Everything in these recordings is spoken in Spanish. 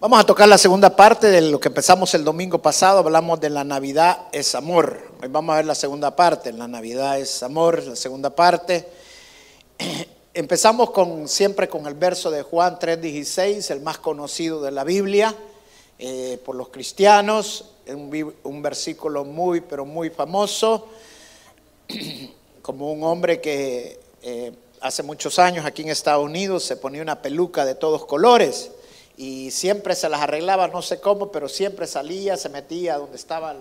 Vamos a tocar la segunda parte de lo que empezamos el domingo pasado. Hablamos de la Navidad es amor. Hoy vamos a ver la segunda parte. La Navidad es amor, la segunda parte. Empezamos siempre con el verso de Juan 3:16, el más conocido de la Biblia eh, por los cristianos. Un, un versículo muy, pero muy famoso. Como un hombre que eh, hace muchos años aquí en Estados Unidos se ponía una peluca de todos colores y siempre se las arreglaba, no sé cómo, pero siempre salía, se metía donde estaba,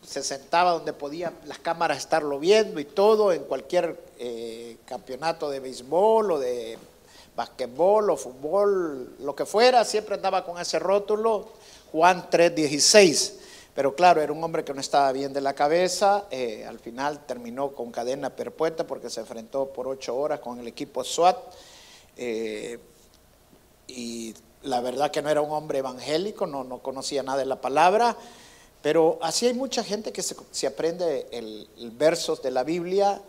se sentaba donde podían las cámaras estarlo viendo y todo, en cualquier eh, campeonato de béisbol o de basquetbol o fútbol, lo que fuera, siempre andaba con ese rótulo, Juan 3:16. Pero claro, era un hombre que no estaba bien de la cabeza, eh, al final terminó con cadena perpetua porque se enfrentó por ocho horas con el equipo SWAT. Eh, y la verdad que no era un hombre evangélico, no, no conocía nada de la palabra, pero así hay mucha gente que se, aprende el, versos de la Biblia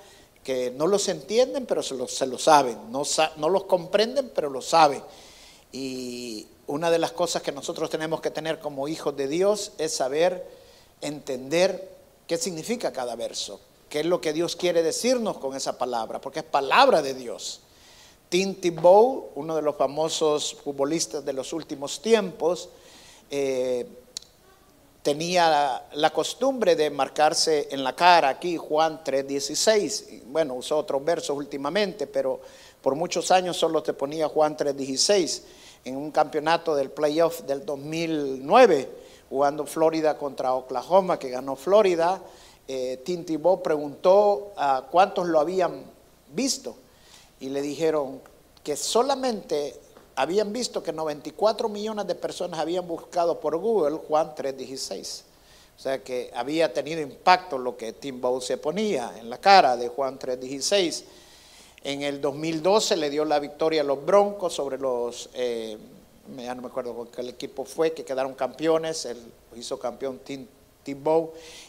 que no los entienden, pero se los, se lo saben, no, no los comprenden, pero lo saben. Y una de las cosas que nosotros tenemos que tener como hijos de Dios es saber entender qué significa cada verso, qué es lo que Dios quiere decirnos con esa palabra, porque es palabra de Dios. Tim Tebow, uno de los famosos futbolistas de los últimos tiempos, eh, tenía la, costumbre de marcarse en la cara aquí Juan 3.16. Bueno, usó otros versos últimamente, pero por muchos años solo te ponía Juan 3.16 en un campeonato del playoff del 2009, jugando Florida contra Oklahoma, que ganó Florida. Eh, Tim Tebow preguntó a cuántos lo habían visto y le dijeron que solamente habían visto que 94 millones de personas habían buscado por Google Juan 3.16. O sea que había tenido impacto lo que Tim Bow se ponía en la cara de Juan 3.16. En el 2012 le dio la victoria a los Broncos sobre los, eh, ya no me acuerdo qué equipo fue, que quedaron campeones, él hizo campeón Tim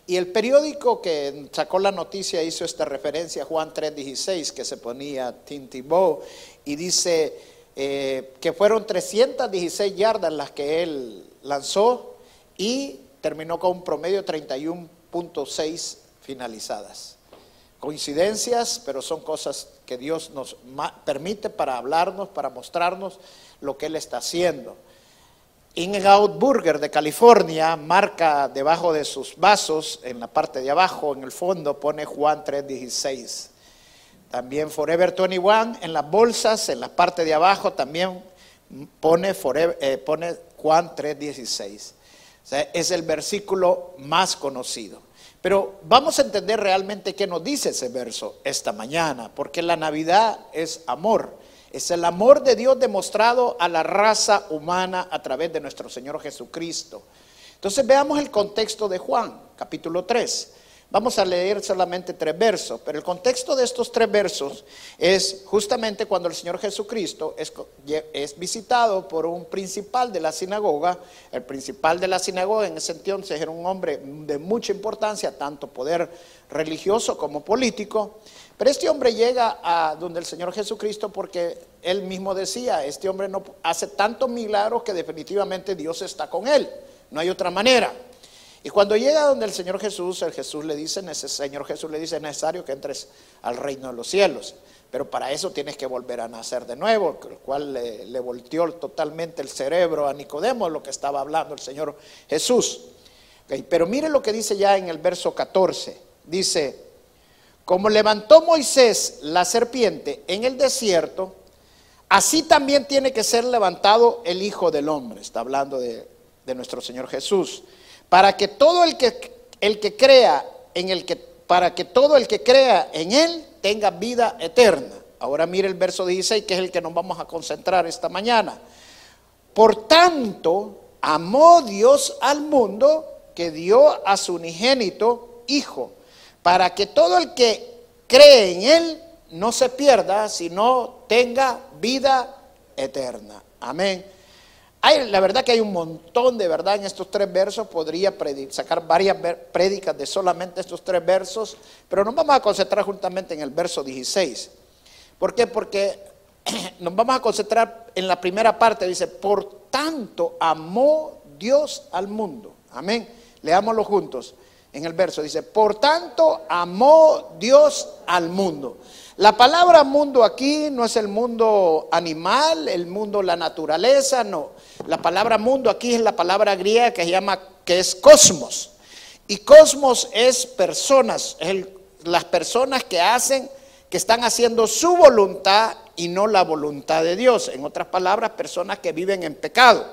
y el periódico que sacó la noticia hizo esta referencia a Juan 3:16 que se ponía Tim Tebow y dice eh, que fueron 316 yardas las que él lanzó y terminó con un promedio de 31.6 finalizadas. Coincidencias, pero son cosas que Dios nos permite para hablarnos, para mostrarnos lo que Él está haciendo. In-N-Out Burger de California marca debajo de sus vasos, en la parte de abajo, en el fondo, pone Juan 3.16. También Forever 21 en las bolsas, en la parte de abajo, también pone, eh, pone Juan 3.16. O sea, es el versículo más conocido. Pero vamos a entender realmente qué nos dice ese verso esta mañana, porque la Navidad es amor. Es el amor de Dios demostrado a la raza humana a través de nuestro Señor Jesucristo. Entonces veamos el contexto de Juan, capítulo 3. Vamos a leer solamente tres versos, pero el contexto de estos tres versos es justamente cuando el Señor Jesucristo es, es, visitado por un principal de la sinagoga. El principal de la sinagoga en ese entonces era un hombre de mucha importancia, tanto poder religioso como político. Pero este hombre llega a donde el Señor Jesucristo porque él mismo decía, este hombre no hace tantos milagros que definitivamente Dios está con él. No hay otra manera. Y cuando llega donde el Señor Jesús, el Jesús le dice, el Señor Jesús le dice, es necesario que entres al reino de los cielos. Pero para eso tienes que volver a nacer de nuevo, el cual le, volteó totalmente el cerebro a Nicodemo, lo que estaba hablando el Señor Jesús. pero mire lo que dice ya en el verso 14. Dice, como levantó Moisés la serpiente en el desierto, así también tiene que ser levantado el Hijo del Hombre. Está hablando de, nuestro Señor Jesús. Para que todo el que, el que crea en el para que todo el que crea en él tenga vida eterna. Ahora mire el verso 16, que es el que nos vamos a concentrar esta mañana. Por tanto, amó Dios al mundo que dio a su unigénito Hijo para que todo el que cree en Él no se pierda, sino tenga vida eterna. Amén. Hay, la verdad que hay un montón de verdad en estos tres versos. Podría sacar varias prédicas de solamente estos tres versos, pero nos vamos a concentrar juntamente en el verso 16. ¿Por qué? Porque nos vamos a concentrar en la primera parte. Dice, por tanto amó Dios al mundo. Amén. Leámoslo juntos en el verso. Dice, por tanto amó Dios al mundo. La palabra mundo aquí no es el mundo animal, el mundo la naturaleza, no. La palabra mundo aquí es la palabra griega que se llama que es cosmos. Y cosmos es personas, es las personas que hacen, que están haciendo su voluntad y no la voluntad de Dios. En otras palabras, personas que viven en pecado.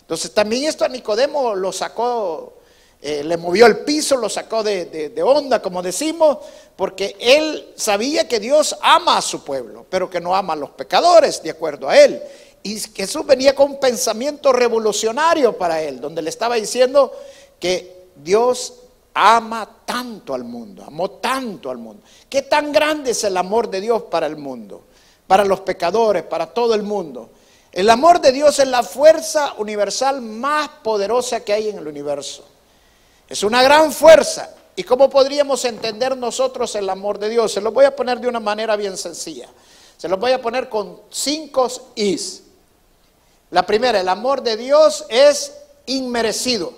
Entonces también esto a Nicodemo lo sacó eh, le movió el piso, lo sacó de, onda, como decimos, porque él sabía que Dios ama a su pueblo, pero que no ama a los pecadores, de acuerdo a él. Y Jesús venía con un pensamiento revolucionario para él, donde le estaba diciendo que Dios ama tanto al mundo, amó tanto al mundo. ¿Qué tan grande es el amor de Dios para el mundo, para los pecadores, para todo el mundo? El amor de Dios es la fuerza universal más poderosa que hay en el universo. Es una gran fuerza. ¿Y cómo podríamos entender nosotros el amor de Dios? Se lo voy a poner de una manera bien sencilla. Se lo voy a poner con cinco is. La primera, el amor de Dios es inmerecido.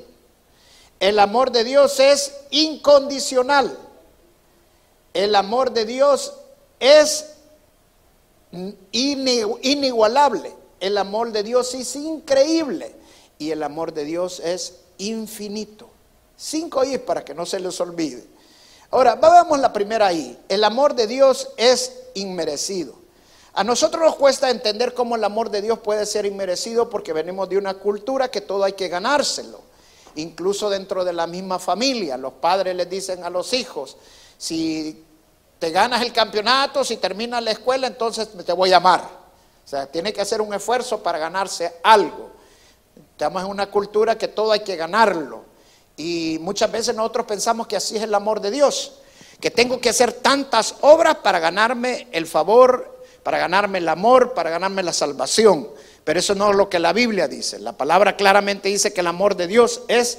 El amor de Dios es incondicional. El amor de Dios es inigualable. El amor de Dios es increíble. Y el amor de Dios es infinito. Cinco I para que no se les olvide. Ahora, vamos la primera I. El amor de Dios es inmerecido. A nosotros nos cuesta entender cómo el amor de Dios puede ser inmerecido porque venimos de una cultura que todo hay que ganárselo. Incluso dentro de la misma familia, los padres les dicen a los hijos, si te ganas el campeonato, si terminas la escuela, entonces te voy a amar. O sea, tiene que hacer un esfuerzo para ganarse algo. Estamos en una cultura que todo hay que ganarlo. Y muchas veces nosotros pensamos que así es el amor de Dios, que tengo que hacer tantas obras para ganarme el favor, para ganarme el amor, para ganarme la salvación. Pero eso no es lo que la Biblia dice. La palabra claramente dice que el amor de Dios es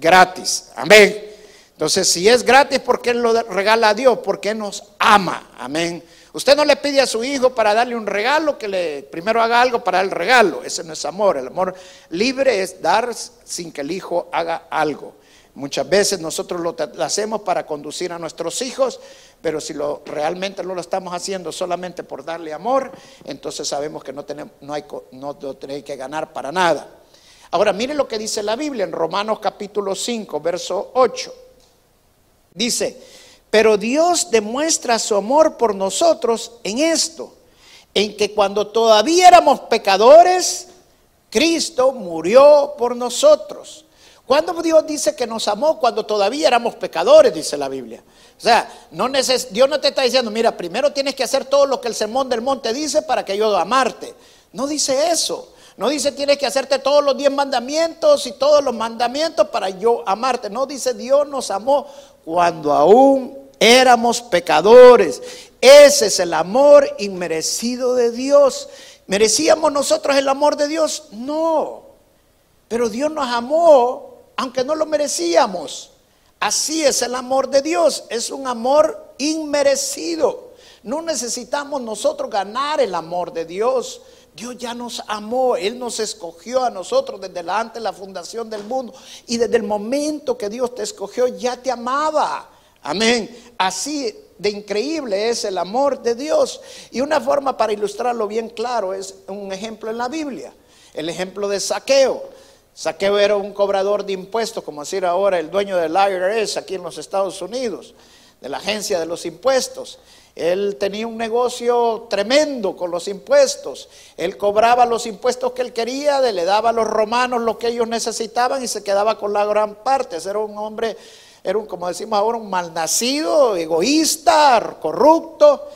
gratis. Amén. Entonces, si es gratis, ¿por qué lo regala a Dios? Porque nos ama. Amén. Usted no le pide a su hijo para darle un regalo que le primero haga algo para el regalo. Ese no es amor. El amor libre es dar sin que el hijo haga algo. Muchas veces nosotros lo, hacemos para conducir a nuestros hijos, pero si realmente no lo estamos haciendo solamente por darle amor, entonces sabemos que no, tenemos, no, hay, no que ganar para nada. Ahora, mire lo que dice la Biblia en Romanos capítulo 5, verso 8. Dice, pero Dios demuestra su amor por nosotros en esto, en que cuando todavía éramos pecadores, Cristo murió por nosotros. Cuando Dios dice que nos amó cuando todavía éramos pecadores, dice la Biblia. O sea, no Dios no te está diciendo, mira, primero tienes que hacer todo lo que el sermón del monte dice para que yo amarte. No dice eso. No dice tienes que hacerte todos los diez mandamientos y todos los mandamientos para yo amarte. No dice Dios nos amó cuando aún Éramos pecadores. Ese es el amor inmerecido de Dios. ¿Merecíamos nosotros el amor de Dios? No. Pero Dios nos amó aunque no lo merecíamos. Así es el amor de Dios. Es un amor inmerecido. No necesitamos nosotros ganar el amor de Dios. Dios ya nos amó, Él nos escogió a nosotros desde antes de la fundación del mundo. Y desde el momento que Dios te escogió, ya te amaba. Amén. Así de increíble es el amor de Dios. Y una forma para ilustrarlo bien claro es un ejemplo en la Biblia. El ejemplo de saqueo. Saqueo era un cobrador de impuestos, como decir ahora el dueño del IRS aquí en los Estados Unidos, de la agencia de los impuestos. Él tenía un negocio tremendo con los impuestos. Él cobraba los impuestos que él quería, le daba a los romanos lo que ellos necesitaban y se quedaba con la gran parte. Era un hombre era un, como decimos ahora, un malnacido, egoísta, corrupto,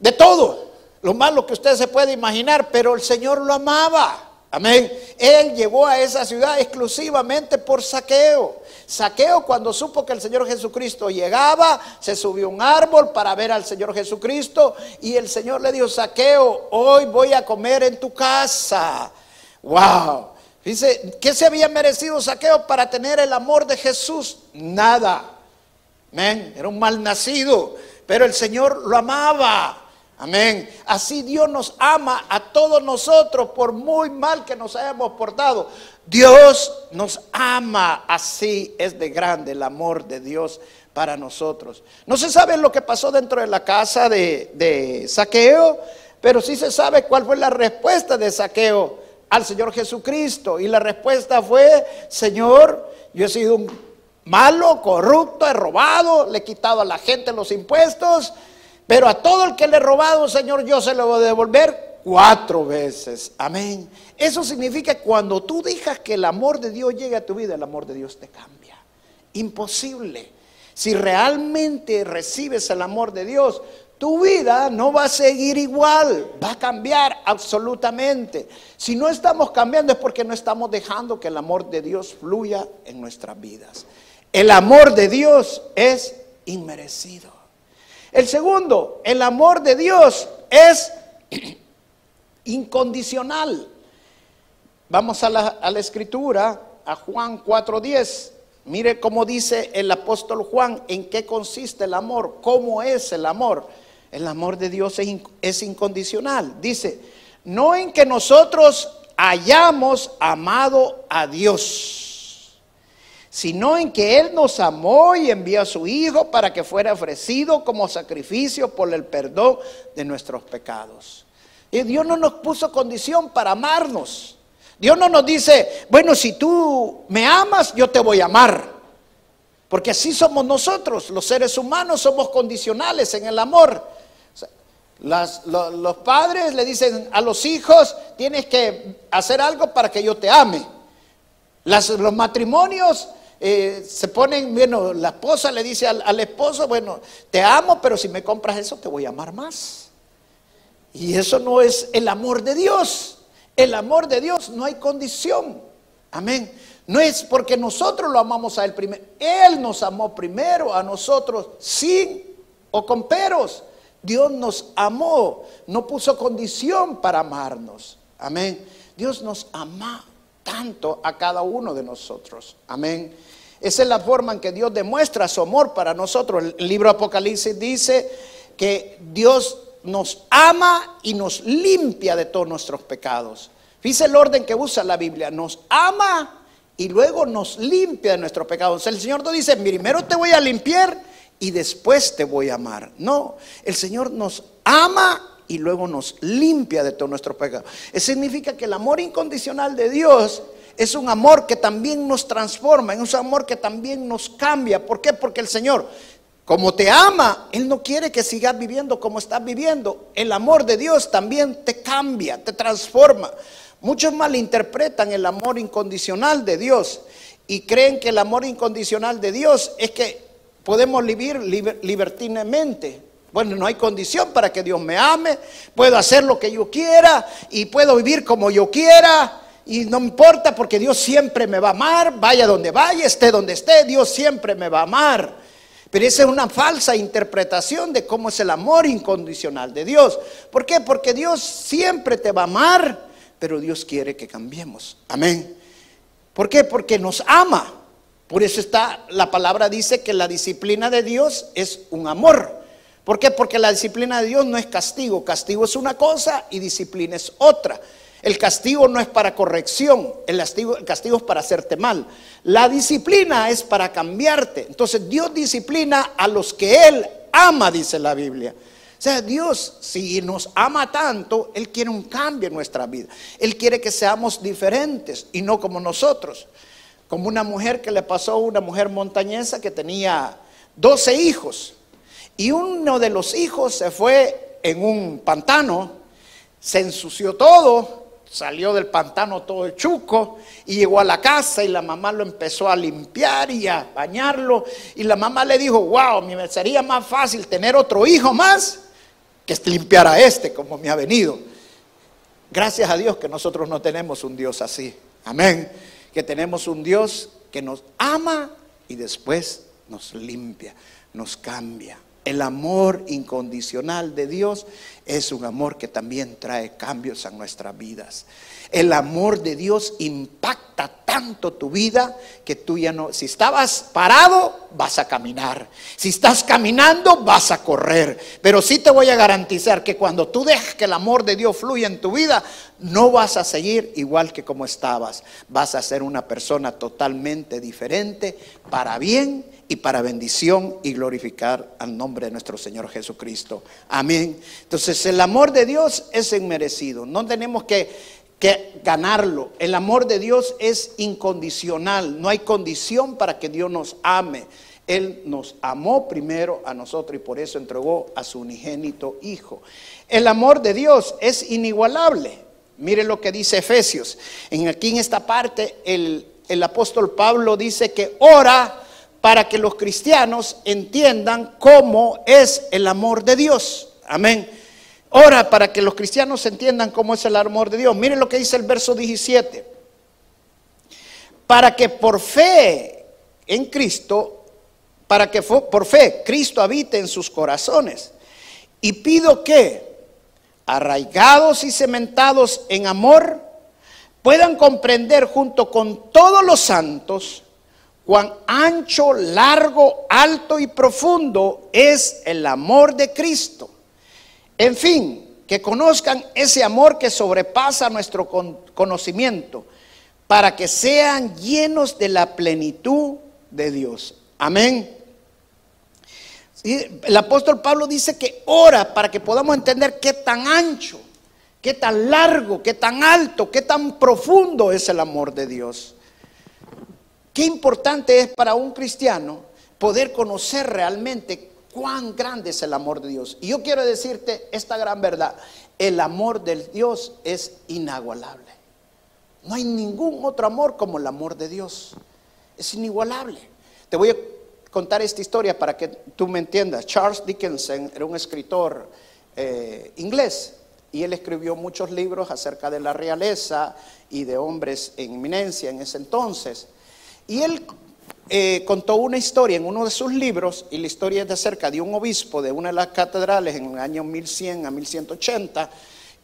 de todo, lo malo que usted se puede imaginar, pero el Señor lo amaba. Amén. Él llegó a esa ciudad exclusivamente por saqueo. Saqueo cuando supo que el Señor Jesucristo llegaba, se subió a un árbol para ver al Señor Jesucristo y el Señor le dijo, Saqueo, hoy voy a comer en tu casa. Wow. Dice, ¿qué se había merecido Saqueo para tener el amor de Jesús? Nada. Amén. Era un mal nacido, pero el Señor lo amaba. Amén. Así Dios nos ama a todos nosotros por muy mal que nos hayamos portado. Dios nos ama. Así es de grande el amor de Dios para nosotros. No se sabe lo que pasó dentro de la casa de, de Saqueo, pero sí se sabe cuál fue la respuesta de Saqueo al Señor Jesucristo. Y la respuesta fue, Señor, yo he sido un malo, corrupto, he robado, le he quitado a la gente los impuestos pero a todo el que le he robado, Señor, yo se lo voy a devolver cuatro veces. Amén. Eso significa que cuando tú dejas que el amor de Dios llegue a tu vida, el amor de Dios te cambia. Imposible. Si realmente recibes el amor de Dios, tu vida no va a seguir igual, va a cambiar absolutamente. Si no estamos cambiando es porque no estamos dejando que el amor de Dios fluya en nuestras vidas. El amor de Dios es inmerecido. El segundo, el amor de Dios es incondicional. Vamos a la, escritura, a Juan 4.10. Mire cómo dice el apóstol Juan en qué consiste el amor, cómo es el amor. El amor de Dios es, incondicional. Dice, no en que nosotros hayamos amado a Dios sino en que Él nos amó y envió a su Hijo para que fuera ofrecido como sacrificio por el perdón de nuestros pecados. Y Dios no nos puso condición para amarnos. Dios no nos dice, bueno, si tú me amas, yo te voy a amar. Porque así somos nosotros, los seres humanos somos condicionales en el amor. Los padres le dicen a los hijos, tienes que hacer algo para que yo te ame. los matrimonios eh, se ponen, bueno, la esposa le dice al, esposo, bueno, te amo, pero si me compras eso te voy a amar más. Y eso no es el amor de Dios. El amor de Dios no hay condición. Amén. No es porque nosotros lo amamos a Él primero. Él nos amó primero a nosotros sin o con peros. Dios nos amó, no puso condición para amarnos. Amén. Dios nos ama tanto a cada uno de nosotros. Amén. Esa es la forma en que Dios demuestra su amor para nosotros. El libro Apocalipsis dice que Dios nos ama y nos limpia de todos nuestros pecados. Fíjese el orden que usa la Biblia. Nos ama y luego nos limpia de nuestros pecados. El Señor no dice, primero te voy a limpiar y después te voy a amar. No, el Señor nos ama y luego nos limpia de todos nuestros pecados. Eso significa que el amor incondicional de Dios es un amor que también nos transforma, es un amor que también nos cambia. ¿Por qué? Porque el Señor, como te ama, Él no quiere que sigas viviendo como estás viviendo. El amor de Dios también te cambia, te transforma. Muchos malinterpretan el amor incondicional de Dios y creen que el amor incondicional de Dios es que podemos vivir libertinamente. Bueno, no hay condición para que Dios me ame, puedo hacer lo que yo quiera y puedo vivir como yo quiera y no importa porque Dios siempre me va a amar, vaya donde vaya, esté donde esté, Dios siempre me va a amar. Pero esa es una falsa interpretación de cómo es el amor incondicional de Dios. ¿Por qué? Porque Dios siempre te va a amar, pero Dios quiere que cambiemos. Amén. ¿Por qué? Porque nos ama. Por eso está, la palabra dice que la disciplina de Dios es un amor. ¿Por qué? Porque la disciplina de Dios no es castigo. Castigo es una cosa y disciplina es otra. El castigo no es para corrección, el castigo, es para hacerte mal. La disciplina es para cambiarte. Entonces Dios disciplina a los que Él ama, dice la Biblia. O sea, Dios, si nos ama tanto, Él quiere un cambio en nuestra vida. Él quiere que seamos diferentes y no como nosotros. Como una mujer que le pasó a una mujer montañesa que tenía 12 hijos. Y uno de los hijos se fue en un pantano, se ensució todo Salió del pantano todo el chuco y llegó a la casa y la mamá lo empezó a limpiar y a bañarlo. Y la mamá le dijo, wow, me sería más fácil tener otro hijo más que limpiar a este como me ha venido. Gracias a Dios que nosotros no tenemos un Dios así. Amén. Que tenemos un Dios que nos ama y después nos limpia, nos cambia. El amor incondicional de Dios es un amor que también trae cambios a nuestras vidas. El amor de Dios impacta tanto tu vida que tú ya no, si estabas parado, vas a caminar. Si estás caminando, vas a correr. Pero sí te voy a garantizar que cuando tú dejas que el amor de Dios fluya en tu vida, no vas a seguir igual que como estabas. Vas a ser una persona totalmente diferente para bien y para bendición y glorificar al nombre de nuestro Señor Jesucristo. Amén. Entonces el amor de Dios es inmerecido. No tenemos que que ganarlo. El amor de Dios es incondicional, no hay condición para que Dios nos ame. Él nos amó primero a nosotros y por eso entregó a su unigénito Hijo. El amor de Dios es inigualable. Mire lo que dice Efesios. En aquí en esta parte el, el apóstol Pablo dice que ora para que los cristianos entiendan cómo es el amor de Dios. Amén. Ora para que los cristianos entiendan cómo es el amor de Dios. Miren lo que dice el verso 17. Para que por fe en Cristo, para que por fe Cristo habite en sus corazones. Y pido que, arraigados y cementados en amor, puedan comprender junto con todos los santos cuán ancho, largo, alto y profundo es el amor de Cristo en fin, que conozcan ese amor que sobrepasa nuestro conocimiento, para que sean llenos de la plenitud de Dios. Amén. El apóstol Pablo dice que ora para que podamos entender qué tan ancho, qué tan largo, qué tan alto, qué tan profundo es el amor de Dios. Qué importante es para un cristiano poder conocer realmente cuán grande es el amor de Dios. Y yo quiero decirte esta gran verdad. El amor del Dios es inagualable. No hay ningún otro amor como el amor de Dios. Es inigualable. Te voy a contar esta historia para que tú me entiendas. Charles Dickinson era un escritor eh, inglés y él escribió muchos libros acerca de la realeza y de hombres en eminencia en ese entonces. Y él eh, contó una historia en uno de sus libros, y la historia es de acerca de un obispo de una de las catedrales en el año 1100 a 1180,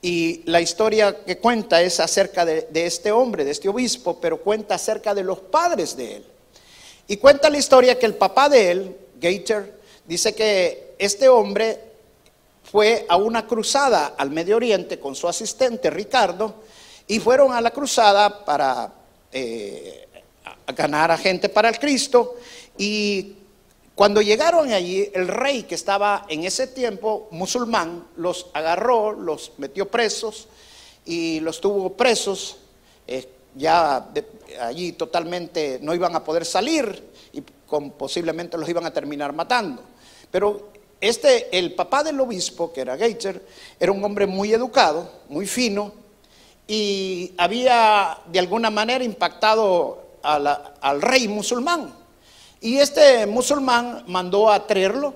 y la historia que cuenta es acerca de, este hombre, de este obispo, pero cuenta acerca de los padres de él. Y cuenta la historia que el papá de él, Gator, dice que este hombre fue a una cruzada al Medio Oriente con su asistente Ricardo, y fueron a la cruzada para... Eh, ganar a gente para el Cristo. Y cuando llegaron allí, el rey que estaba en ese tiempo musulmán los agarró, los metió presos y los tuvo presos. Eh, ya allí totalmente no iban a poder salir y con, posiblemente los iban a terminar matando. Pero este, el papá del obispo, que era Gator, era un hombre muy educado, muy fino, y había de alguna manera impactado al rey musulmán. Y este musulmán mandó a traerlo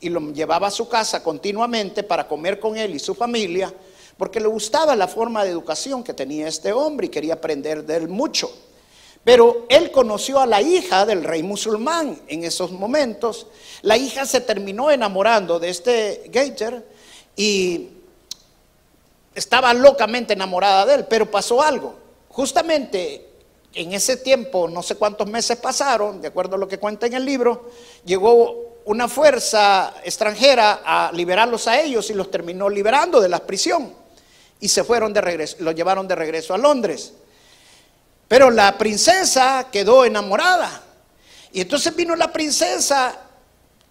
y lo llevaba a su casa continuamente para comer con él y su familia, porque le gustaba la forma de educación que tenía este hombre y quería aprender de él mucho. Pero él conoció a la hija del rey musulmán en esos momentos. La hija se terminó enamorando de este Gator y estaba locamente enamorada de él, pero pasó algo. Justamente en ese tiempo, no sé cuántos meses pasaron, de acuerdo a lo que cuenta en el libro, llegó una fuerza extranjera a liberarlos a ellos y los terminó liberando de la prisión. Y se fueron de regreso, los llevaron de regreso a Londres. Pero la princesa quedó enamorada. Y entonces vino la princesa,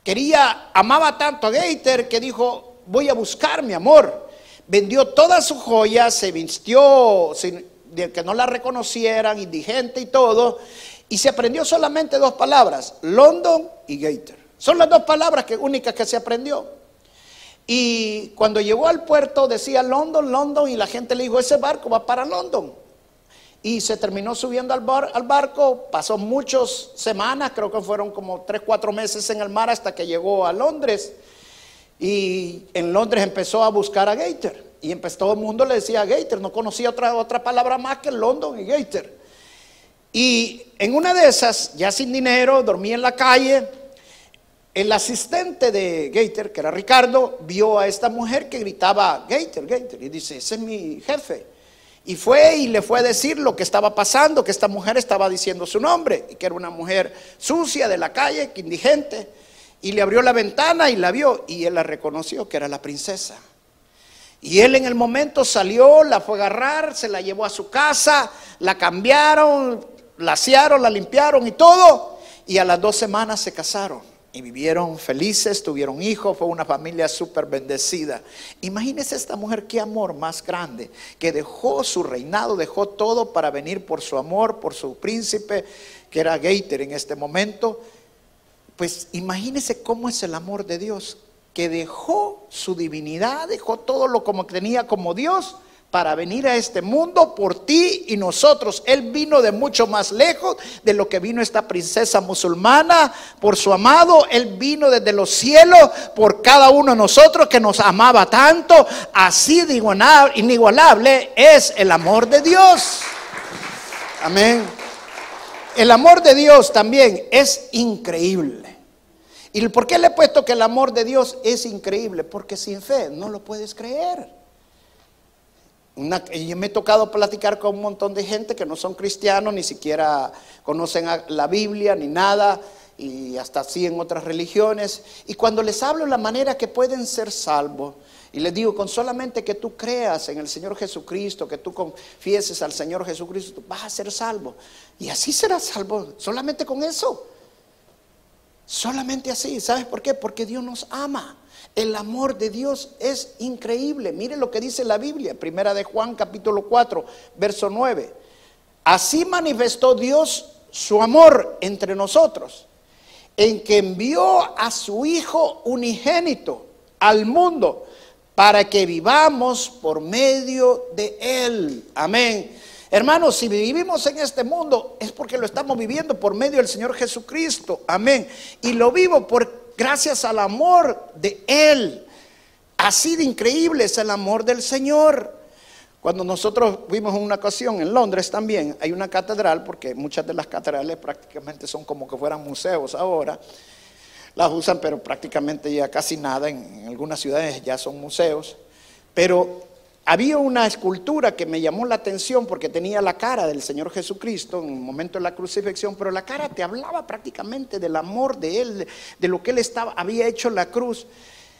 quería, amaba tanto a Gator que dijo, voy a buscar mi amor. Vendió todas sus joyas, se vistió, de que no la reconocieran, indigente y todo, y se aprendió solamente dos palabras, London y Gator. Son las dos palabras que, únicas que se aprendió. Y cuando llegó al puerto decía London, London, y la gente le dijo, ese barco va para London. Y se terminó subiendo al, al barco, pasó muchas semanas, creo que fueron como tres, cuatro meses en el mar hasta que llegó a Londres. Y en Londres empezó a buscar a Gator. Y empezó todo el mundo le decía Gator, no conocía otra, otra palabra más que London y Gator. Y en una de esas, ya sin dinero, dormía en la calle. El asistente de Gator, que era Ricardo, vio a esta mujer que gritaba Gator, Gator, y dice, ese es mi jefe. Y fue y le fue a decir lo que estaba pasando, que esta mujer estaba diciendo su nombre, y que era una mujer sucia de la calle, que indigente. Y le abrió la ventana y la vio, y él la reconoció que era la princesa. Y él en el momento salió, la fue a agarrar, se la llevó a su casa, la cambiaron, la asearon, la limpiaron y todo. Y a las dos semanas se casaron y vivieron felices, tuvieron hijos, fue una familia súper bendecida. Imagínese esta mujer, qué amor más grande, que dejó su reinado, dejó todo para venir por su amor, por su príncipe, que era Gaiter en este momento. Pues imagínese cómo es el amor de Dios, que dejó su divinidad, dejó todo lo como tenía como Dios para venir a este mundo por ti y nosotros. Él vino de mucho más lejos de lo que vino esta princesa musulmana por su amado. Él vino desde los cielos por cada uno de nosotros que nos amaba tanto. Así de inigualable es el amor de Dios. Amén. El amor de Dios también es increíble. ¿Y por qué le he puesto que el amor de Dios es increíble? Porque sin fe no lo puedes creer yo me he tocado platicar con un montón de gente que no son cristianos, ni siquiera conocen la Biblia ni nada, y hasta así en otras religiones. Y cuando les hablo la manera que pueden ser salvos, y les digo, con solamente que tú creas en el Señor Jesucristo, que tú confieses al Señor Jesucristo, vas a ser salvo. Y así serás salvo, solamente con eso. Solamente así. ¿Sabes por qué? Porque Dios nos ama. El amor de Dios es increíble. Mire lo que dice la Biblia, primera de Juan capítulo 4, verso 9. Así manifestó Dios su amor entre nosotros, en que envió a su Hijo unigénito al mundo para que vivamos por medio de Él. Amén. Hermanos, si vivimos en este mundo es porque lo estamos viviendo por medio del Señor Jesucristo. Amén. Y lo vivo por gracias al amor de Él. Así de increíble es el amor del Señor. Cuando nosotros fuimos en una ocasión en Londres también, hay una catedral, porque muchas de las catedrales prácticamente son como que fueran museos ahora. Las usan, pero prácticamente ya casi nada. En, algunas ciudades ya son museos. Pero había una escultura que me llamó la atención porque tenía la cara del Señor Jesucristo en el momento de la crucifixión, pero la cara te hablaba prácticamente del amor de Él, de lo que Él estaba, había hecho en la cruz.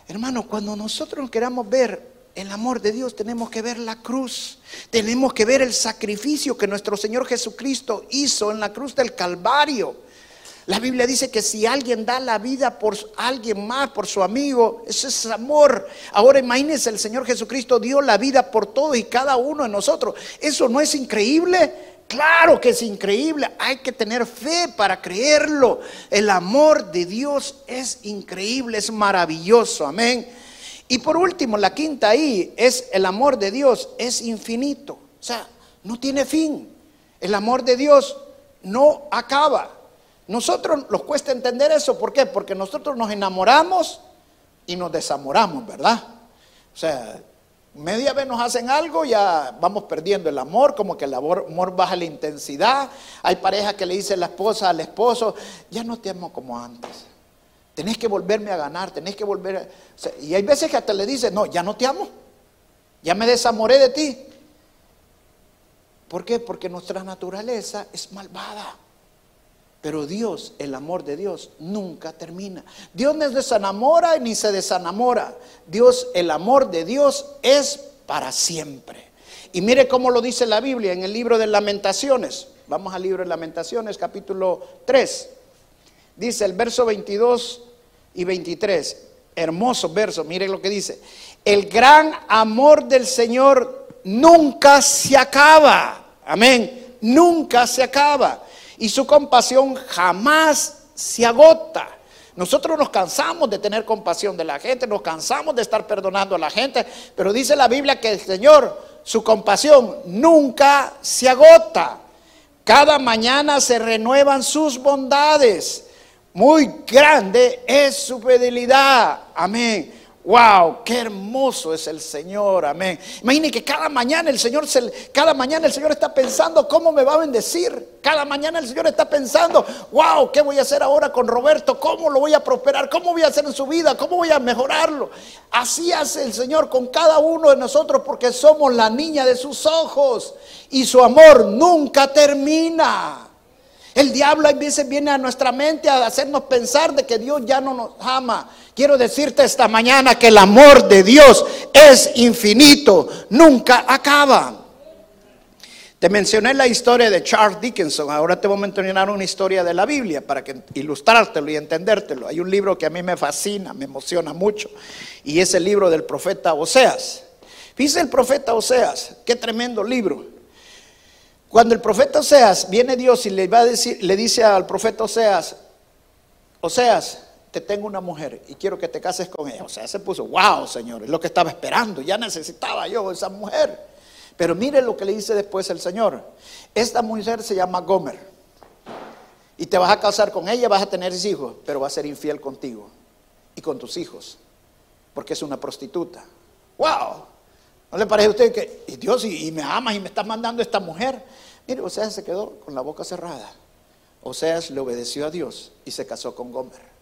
Hermano, cuando nosotros queramos ver el amor de Dios, tenemos que ver la cruz, tenemos que ver el sacrificio que nuestro Señor Jesucristo hizo en la cruz del Calvario. La Biblia dice que si alguien da la vida por alguien más, por su amigo, eso es amor. Ahora imagínense, el Señor Jesucristo dio la vida por todos y cada uno de nosotros. ¿Eso no es increíble? Claro que es increíble. Hay que tener fe para creerlo. El amor de Dios es increíble, es maravilloso. Amén. Y por último, la quinta ahí es el amor de Dios es infinito. O sea, no tiene fin. El amor de Dios no acaba. Nosotros nos cuesta entender eso, ¿por qué? Porque nosotros nos enamoramos y nos desamoramos, ¿verdad? O sea, media vez nos hacen algo, ya vamos perdiendo el amor, como que el amor, baja la intensidad. Hay parejas que le dicen la esposa al esposo, ya no te amo como antes. Tenés que volverme a ganar, tenés que volver y hay veces que hasta le dicen, no, ya no te amo, ya me desamoré de ti. ¿Por qué? Porque nuestra naturaleza es malvada. Pero Dios, el amor de Dios, nunca termina. Dios no se desenamora ni se desenamora. Dios, el amor de Dios es para siempre. Y mire cómo lo dice la Biblia en el libro de lamentaciones. Vamos al libro de lamentaciones, capítulo 3. Dice el verso 22 y 23. Hermoso verso, mire lo que dice. El gran amor del Señor nunca se acaba. Amén. Nunca se acaba y su compasión jamás se agota. Nosotros nos cansamos de tener compasión de la gente, nos cansamos de estar perdonando a la gente, pero dice la Biblia que el Señor, su compasión nunca se agota. Cada mañana se renuevan sus bondades. Muy grande es su fidelidad. Amén. Wow, qué hermoso es el Señor, amén. Imagine que cada mañana el Señor se, cada mañana el Señor está pensando cómo me va a bendecir. Cada mañana el Señor está pensando, wow, ¿qué voy a hacer ahora con Roberto? ¿Cómo lo voy a prosperar? ¿Cómo voy a hacer en su vida? ¿Cómo voy a mejorarlo? Así hace el Señor con cada uno de nosotros porque somos la niña de sus ojos y su amor nunca termina. El diablo a veces viene a nuestra mente a hacernos pensar de que Dios ya no nos ama. Quiero decirte esta mañana que el amor de Dios es infinito, nunca acaba. Te mencioné la historia de Charles Dickinson, ahora te voy a mencionar una historia de la Biblia para que ilustrártelo y entendértelo. Hay un libro que a mí me fascina, me emociona mucho, y es el libro del profeta Oseas. Dice el profeta Oseas, qué tremendo libro. Cuando el profeta Oseas viene Dios y le va a decir, le dice al profeta Oseas, Oseas, te tengo una mujer y quiero que te cases con ella. O sea, se puso, wow, Señor, es lo que estaba esperando, ya necesitaba yo esa mujer. Pero mire lo que le dice después el Señor. Esta mujer se llama Gomer. Y te vas a casar con ella, vas a tener hijos, pero va a ser infiel contigo y con tus hijos, porque es una prostituta. ¡Wow! ¿No le parece a usted que Dios y, me amas y me estás mandando esta mujer? Mire, Oseas se quedó con la boca cerrada. Oseas le obedeció a Dios y se casó con Gomer.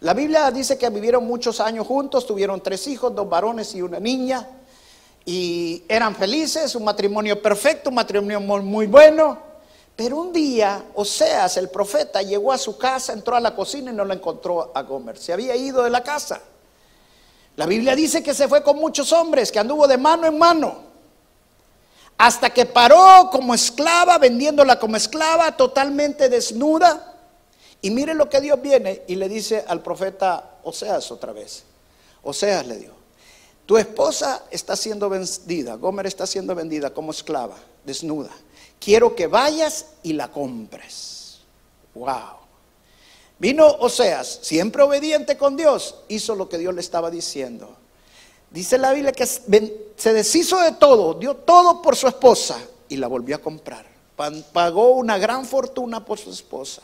La Biblia dice que vivieron muchos años juntos, tuvieron tres hijos, dos varones y una niña, y eran felices, un matrimonio perfecto, un matrimonio muy, bueno. Pero un día, Oseas, el profeta, llegó a su casa, entró a la cocina y no la encontró a Gomer. Se había ido de la casa. La Biblia dice que se fue con muchos hombres, que anduvo de mano en mano, hasta que paró como esclava, vendiéndola como esclava, totalmente desnuda y mire lo que Dios viene y le dice al profeta Oseas otra vez. Oseas le dijo, tu esposa está siendo vendida, Gomer está siendo vendida como esclava, desnuda. Quiero que vayas y la compres. Wow. Vino Oseas, siempre obediente con Dios, hizo lo que Dios le estaba diciendo. Dice la Biblia que se deshizo de todo, dio todo por su esposa y la volvió a comprar. Pagó una gran fortuna por su esposa.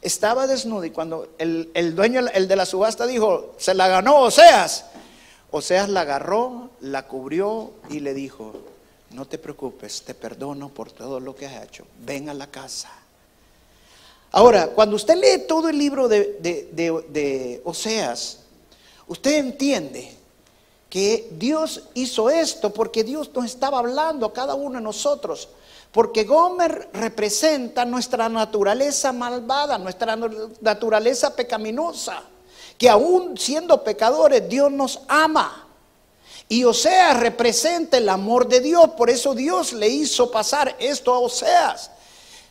Estaba desnudo y cuando el, dueño, el de la subasta dijo, se la ganó Oseas. Oseas la agarró, la cubrió y le dijo, no te preocupes, te perdono por todo lo que has hecho, ven a la casa. Ahora, cuando usted lee todo el libro de, de Oseas, usted entiende que Dios hizo esto porque Dios nos estaba hablando a cada uno de nosotros porque Gomer representa nuestra naturaleza malvada, nuestra naturaleza pecaminosa, que aún siendo pecadores Dios nos ama. Y Oseas representa el amor de Dios, por eso Dios le hizo pasar esto a Oseas.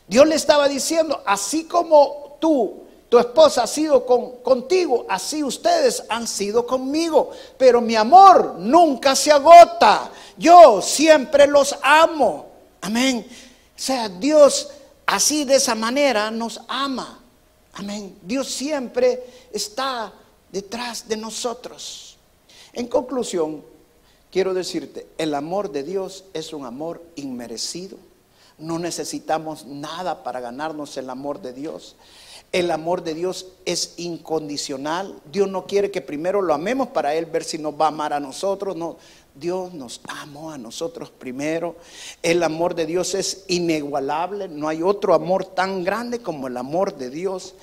Dios le estaba diciendo, así como tú, tu esposa ha sido contigo, así ustedes han sido conmigo, pero mi amor nunca se agota. Yo siempre los amo. Amén. O sea, Dios así de esa manera nos ama. Amén. Dios siempre está detrás de nosotros. En conclusión, quiero decirte, el amor de Dios es un amor inmerecido. No necesitamos nada para ganarnos el amor de Dios. El amor de Dios es incondicional. Dios no quiere que primero lo amemos para Él ver si nos va a amar a nosotros. No, Dios nos amó a nosotros primero. El amor de Dios es inigualable. No hay otro amor tan grande como el amor de Dios.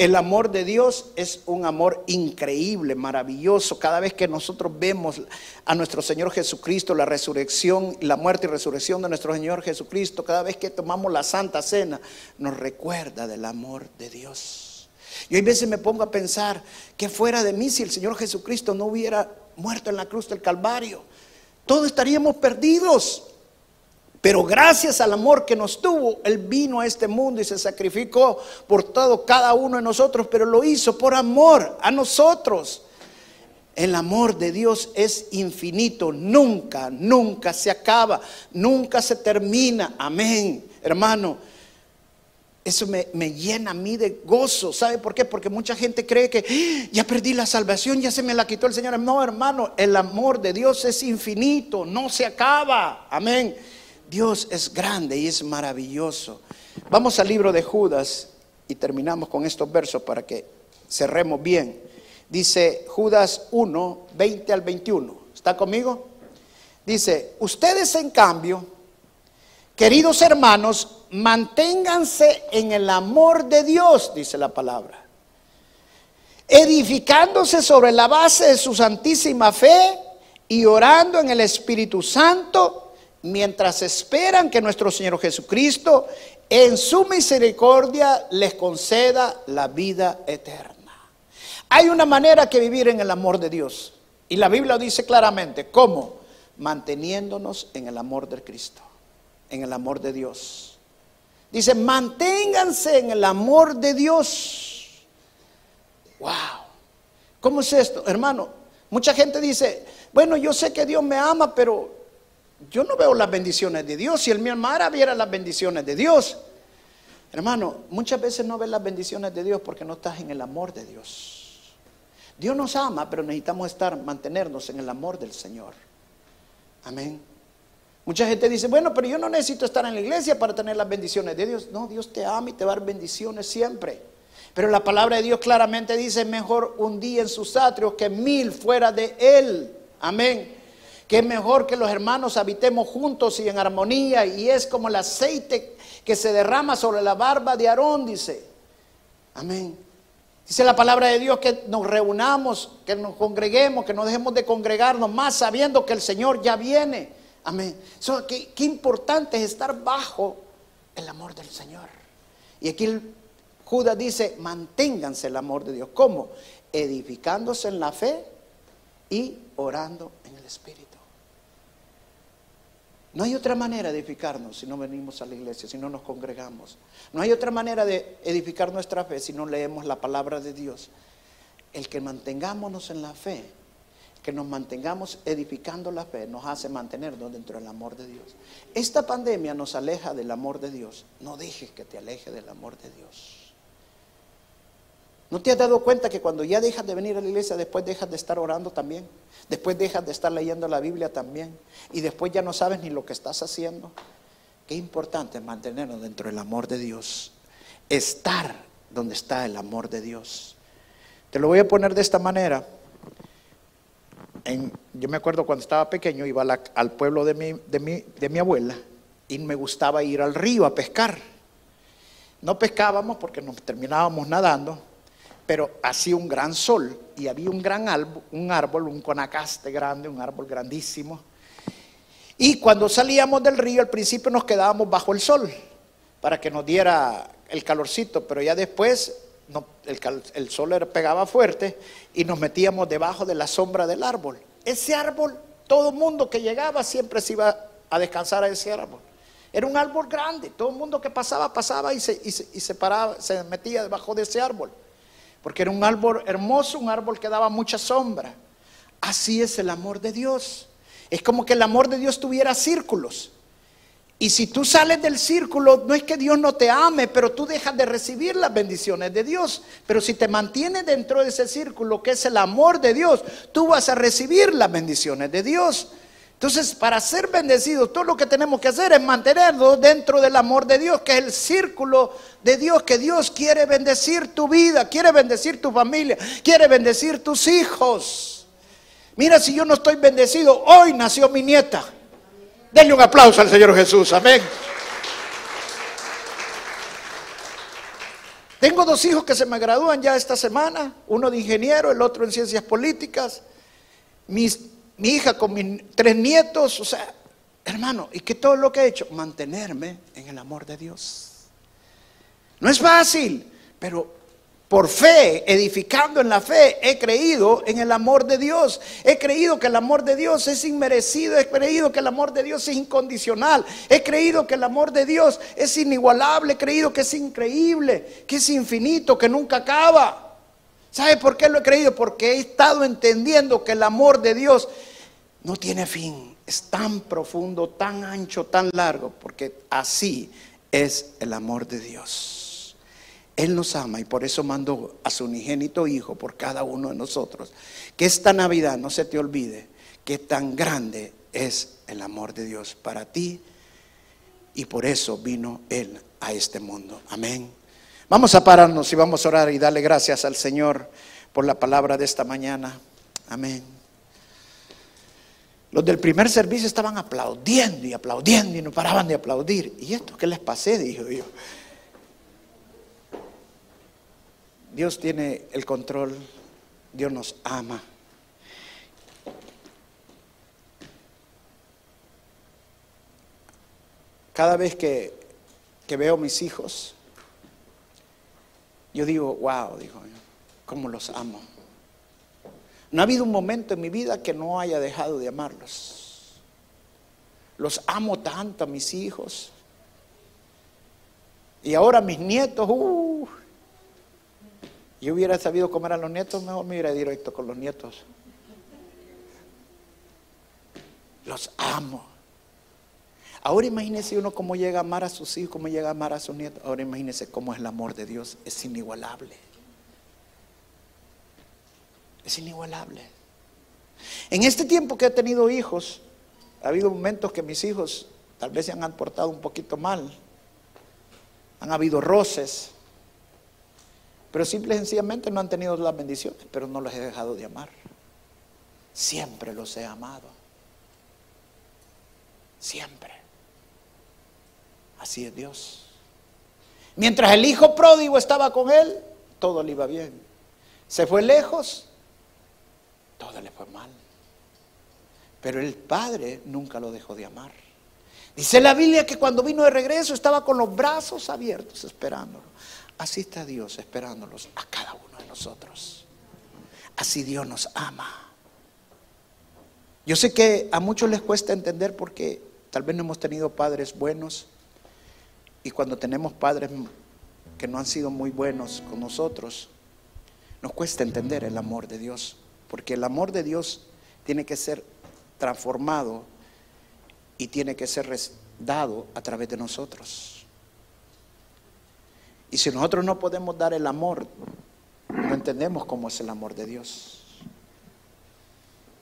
El amor de Dios es un amor increíble, maravilloso. Cada vez que nosotros vemos a nuestro Señor Jesucristo, la resurrección, la muerte y resurrección de nuestro Señor Jesucristo, cada vez que tomamos la Santa Cena, nos recuerda del amor de Dios. Y hoy veces me pongo a pensar que fuera de mí si el Señor Jesucristo no hubiera muerto en la cruz del Calvario todos estaríamos perdidos. Pero gracias al amor que nos tuvo, Él vino a este mundo y se sacrificó por todo cada uno de nosotros, pero lo hizo por amor a nosotros. El amor de Dios es infinito, nunca, nunca se acaba, nunca se termina. Amén, hermano. Eso me, llena a mí de gozo. ¿Sabe por qué? Porque mucha gente cree que ¡Ah! ya perdí la salvación, ya se me la quitó el Señor. No, hermano, el amor de Dios es infinito, no se acaba. Amén. Dios es grande y es maravilloso. Vamos al libro de Judas y terminamos con estos versos para que cerremos bien. Dice Judas 1, 20 al 21. ¿Está conmigo? Dice, ustedes en cambio, queridos hermanos, manténganse en el amor de Dios, dice la palabra, edificándose sobre la base de su santísima fe y orando en el Espíritu Santo, mientras esperan que nuestro Señor Jesucristo en su misericordia les conceda la vida eterna. Hay una manera que vivir en el amor de Dios. Y la Biblia dice claramente, ¿cómo? Manteniéndonos en el amor de Cristo, en el amor de Dios. Dice, manténganse en el amor de Dios. Wow. ¿Cómo es esto? Hermano, mucha gente dice, bueno, yo sé que Dios me ama, pero yo no veo las bendiciones de Dios. Si el mi amara viera las bendiciones de Dios. Hermano, muchas veces no ves las bendiciones de Dios porque no estás en el amor de Dios. Dios nos ama, pero necesitamos estar, mantenernos en el amor del Señor. Amén. Mucha gente dice, bueno, pero yo no necesito estar en la iglesia para tener las bendiciones de Dios. No, Dios te ama y te va a dar bendiciones siempre. Pero la palabra de Dios claramente dice, mejor un día en sus atrios que mil fuera de Él. Amén. Que es mejor que los hermanos habitemos juntos y en armonía. Y es como el aceite que se derrama sobre la barba de Aarón, dice. Amén. Dice la palabra de Dios que nos reunamos, que nos congreguemos, que no dejemos de congregarnos más sabiendo que el Señor ya viene. Amén. qué, importante es estar bajo el amor del Señor. Y aquí Judas dice, manténganse el amor de Dios. ¿Cómo? Edificándose en la fe y orando en el Espíritu. No hay otra manera de edificarnos si no venimos a la iglesia, si no nos congregamos. No hay otra manera de edificar nuestra fe si no leemos la palabra de Dios. El que mantengámonos en la fe, que nos mantengamos edificando la fe, nos hace mantenernos dentro del amor de Dios. Esta pandemia nos aleja del amor de Dios. No dejes que te aleje del amor de Dios. ¿No te has dado cuenta que cuando ya dejas de venir a la iglesia, después dejas de estar orando también? Después dejas de estar leyendo la Biblia también. Y después ya no sabes ni lo que estás haciendo. Qué importante es mantenernos dentro del amor de Dios. Estar donde está el amor de Dios. Te lo voy a poner de esta manera. yo me acuerdo cuando estaba pequeño, iba al pueblo de mi, de, de mi abuela y me gustaba ir al río a pescar. No pescábamos porque nos terminábamos nadando, pero hacía un gran sol y había un gran árbol, un árbol, un conacaste grande, un árbol grandísimo. Y cuando salíamos del río, al principio nos quedábamos bajo el sol para que nos diera el calorcito, pero ya después el, sol pegaba fuerte y nos metíamos debajo de la sombra del árbol. Ese árbol, todo el mundo que llegaba siempre se iba a descansar a ese árbol. Era un árbol grande, todo el mundo que pasaba, pasaba y se, y se paraba, se metía debajo de ese árbol porque era un árbol hermoso, un árbol que daba mucha sombra. Así es el amor de Dios. Es como que el amor de Dios tuviera círculos. Y si tú sales del círculo, no es que Dios no te ame, pero tú dejas de recibir las bendiciones de Dios. Pero si te mantienes dentro de ese círculo que es el amor de Dios, tú vas a recibir las bendiciones de Dios. Entonces, para ser bendecidos, todo lo que tenemos que hacer es mantenernos dentro del amor de Dios, que es el círculo de Dios, que Dios quiere bendecir tu vida, quiere bendecir tu familia, quiere bendecir tus hijos. Mira, si yo no estoy bendecido, hoy nació mi nieta. Denle un aplauso al Señor Jesús, amén. Tengo dos hijos que se me gradúan ya esta semana, uno de ingeniero, el otro en ciencias políticas. Mis mi hija con mis tres nietos, o sea, hermano, ¿y qué todo lo que he hecho? Mantenerme en el amor de Dios. No es fácil, pero por fe, edificando en la fe, he creído en el amor de Dios. He creído que el amor de Dios es inmerecido. He creído que el amor de Dios es incondicional. He creído que el amor de Dios es inigualable. He creído que es increíble, que es infinito, que nunca acaba. ¿Sabe por qué lo he creído? Porque he estado entendiendo que el amor de Dios no tiene fin. Es tan profundo, tan ancho, tan largo, porque así es el amor de Dios. Él nos ama y por eso mandó a su unigénito Hijo por cada uno de nosotros. Que esta Navidad no se te olvide que tan grande es el amor de Dios para ti y por eso vino Él a este mundo. Amén. Vamos a pararnos y vamos a orar y darle gracias al Señor por la palabra de esta mañana. Amén. Los del primer servicio estaban aplaudiendo y aplaudiendo y no paraban de aplaudir. ¿Y esto qué les pasé? Dijo yo. Dios tiene el control, Dios nos ama. Cada vez que, que veo mis hijos, yo digo, wow, digo, cómo los amo. No ha habido un momento en mi vida que no haya dejado de amarlos. Los amo tanto a mis hijos. Y ahora mis nietos, uh, yo hubiera sabido comer a los nietos, mejor me hubiera directo con los nietos. Los amo. Ahora imagínese uno cómo llega a amar a sus hijos, cómo llega a amar a sus nietos. Ahora imagínese cómo es el amor de Dios. Es inigualable. Es inigualable. En este tiempo que he tenido hijos, ha habido momentos que mis hijos tal vez se han portado un poquito mal. Han habido roces. Pero simple y sencillamente no han tenido las bendiciones, pero no los he dejado de amar. Siempre los he amado. Siempre. Así es Dios. Mientras el hijo pródigo estaba con él, todo le iba bien. Se fue lejos, todo le fue mal. Pero el padre nunca lo dejó de amar. Dice la Biblia que cuando vino de regreso estaba con los brazos abiertos esperándolo. Así está Dios esperándolos a cada uno de nosotros. Así Dios nos ama. Yo sé que a muchos les cuesta entender porque tal vez no hemos tenido padres buenos, y cuando tenemos padres que no han sido muy buenos con nosotros, nos cuesta entender el amor de Dios, porque el amor de Dios tiene que ser transformado y tiene que ser dado a través de nosotros. Y si nosotros no podemos dar el amor, no entendemos cómo es el amor de Dios.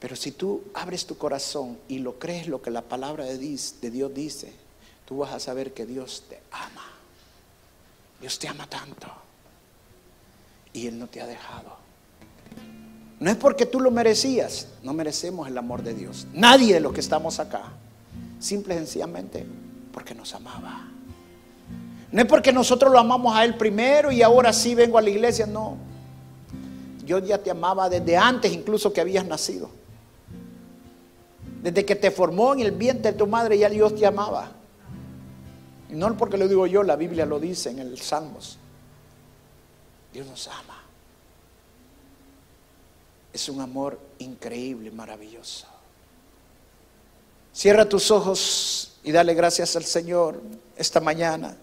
Pero si tú abres tu corazón y lo crees lo que la palabra de Dios dice, tú vas a saber que Dios te ama. Dios te ama tanto. Y Él no te ha dejado. No es porque tú lo merecías, no merecemos el amor de Dios. Nadie de los que estamos acá, simple y sencillamente porque nos amaba. No es porque nosotros lo amamos a Él primero y ahora sí vengo a la iglesia, no. Yo ya te amaba desde antes incluso que habías nacido. Desde que te formó en el vientre de tu madre ya Dios te amaba. Y no porque lo digo yo, la Biblia lo dice en el Salmos. Dios nos ama. Es un amor increíble, maravilloso. Cierra tus ojos y dale gracias al Señor esta mañana.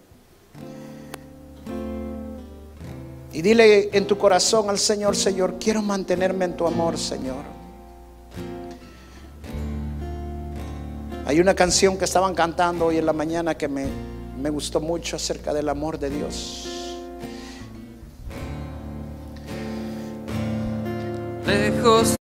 Y dile en tu corazón al Señor, Señor, quiero mantenerme en tu amor, Señor. Hay una canción que estaban cantando hoy en la mañana que me me gustó mucho acerca del amor de Dios. Lejos